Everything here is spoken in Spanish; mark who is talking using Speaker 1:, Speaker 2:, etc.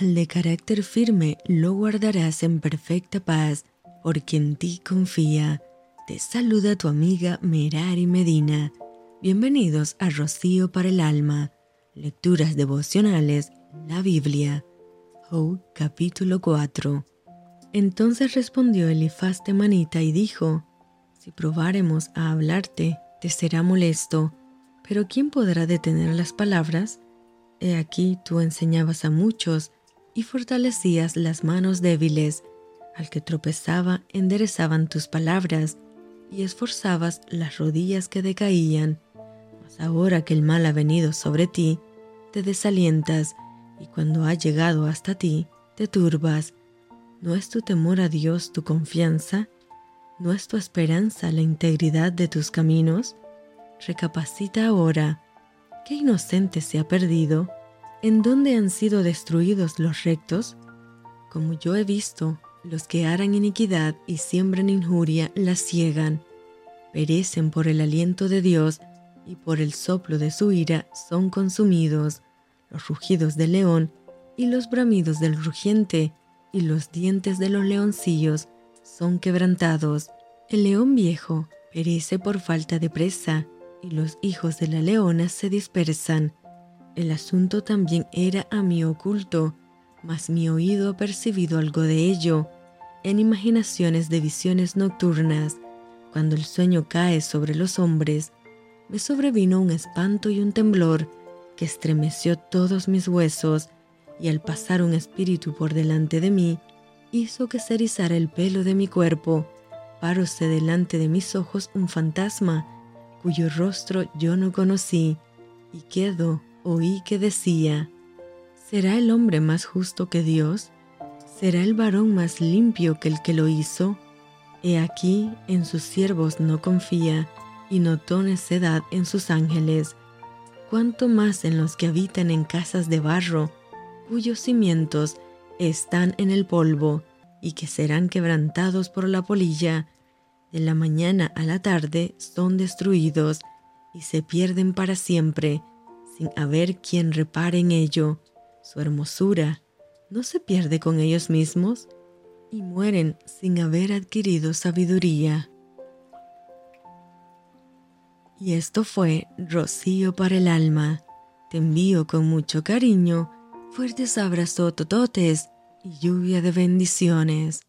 Speaker 1: De carácter firme lo guardarás en perfecta paz, porque en ti confía. Te saluda tu amiga Merari Medina. Bienvenidos a Rocío para el Alma. Lecturas devocionales, la Biblia. Job capítulo 4. Entonces respondió Elifaz Manita y dijo, Si probáremos a hablarte, te será molesto, pero ¿quién podrá detener las palabras? He aquí tú enseñabas a muchos y fortalecías las manos débiles. Al que tropezaba enderezaban tus palabras y esforzabas las rodillas que decaían. Mas ahora que el mal ha venido sobre ti, te desalientas y cuando ha llegado hasta ti, te turbas. ¿No es tu temor a Dios tu confianza? ¿No es tu esperanza la integridad de tus caminos? Recapacita ahora. ¿Qué inocente se ha perdido? ¿En dónde han sido destruidos los rectos? Como yo he visto, los que harán iniquidad y siembran injuria la ciegan. Perecen por el aliento de Dios y por el soplo de su ira son consumidos. Los rugidos del león y los bramidos del rugiente y los dientes de los leoncillos son quebrantados. El león viejo perece por falta de presa y los hijos de la leona se dispersan. El asunto también era a mí oculto, mas mi oído ha percibido algo de ello, en imaginaciones de visiones nocturnas. Cuando el sueño cae sobre los hombres, me sobrevino un espanto y un temblor que estremeció todos mis huesos, y al pasar un espíritu por delante de mí, hizo que se erizara el pelo de mi cuerpo. Paróse delante de mis ojos un fantasma, cuyo rostro yo no conocí, y quedo oí que decía, ¿será el hombre más justo que Dios? ¿Será el varón más limpio que el que lo hizo? He aquí en sus siervos no confía, y notó necedad en sus ángeles, cuanto más en los que habitan en casas de barro, cuyos cimientos están en el polvo, y que serán quebrantados por la polilla, de la mañana a la tarde son destruidos y se pierden para siempre, sin haber quien repare en ello. Su hermosura no se pierde con ellos mismos y mueren sin haber adquirido sabiduría. Y esto fue Rocío para el alma. Te envío con mucho cariño, fuertes abrazos tototes y lluvia de bendiciones.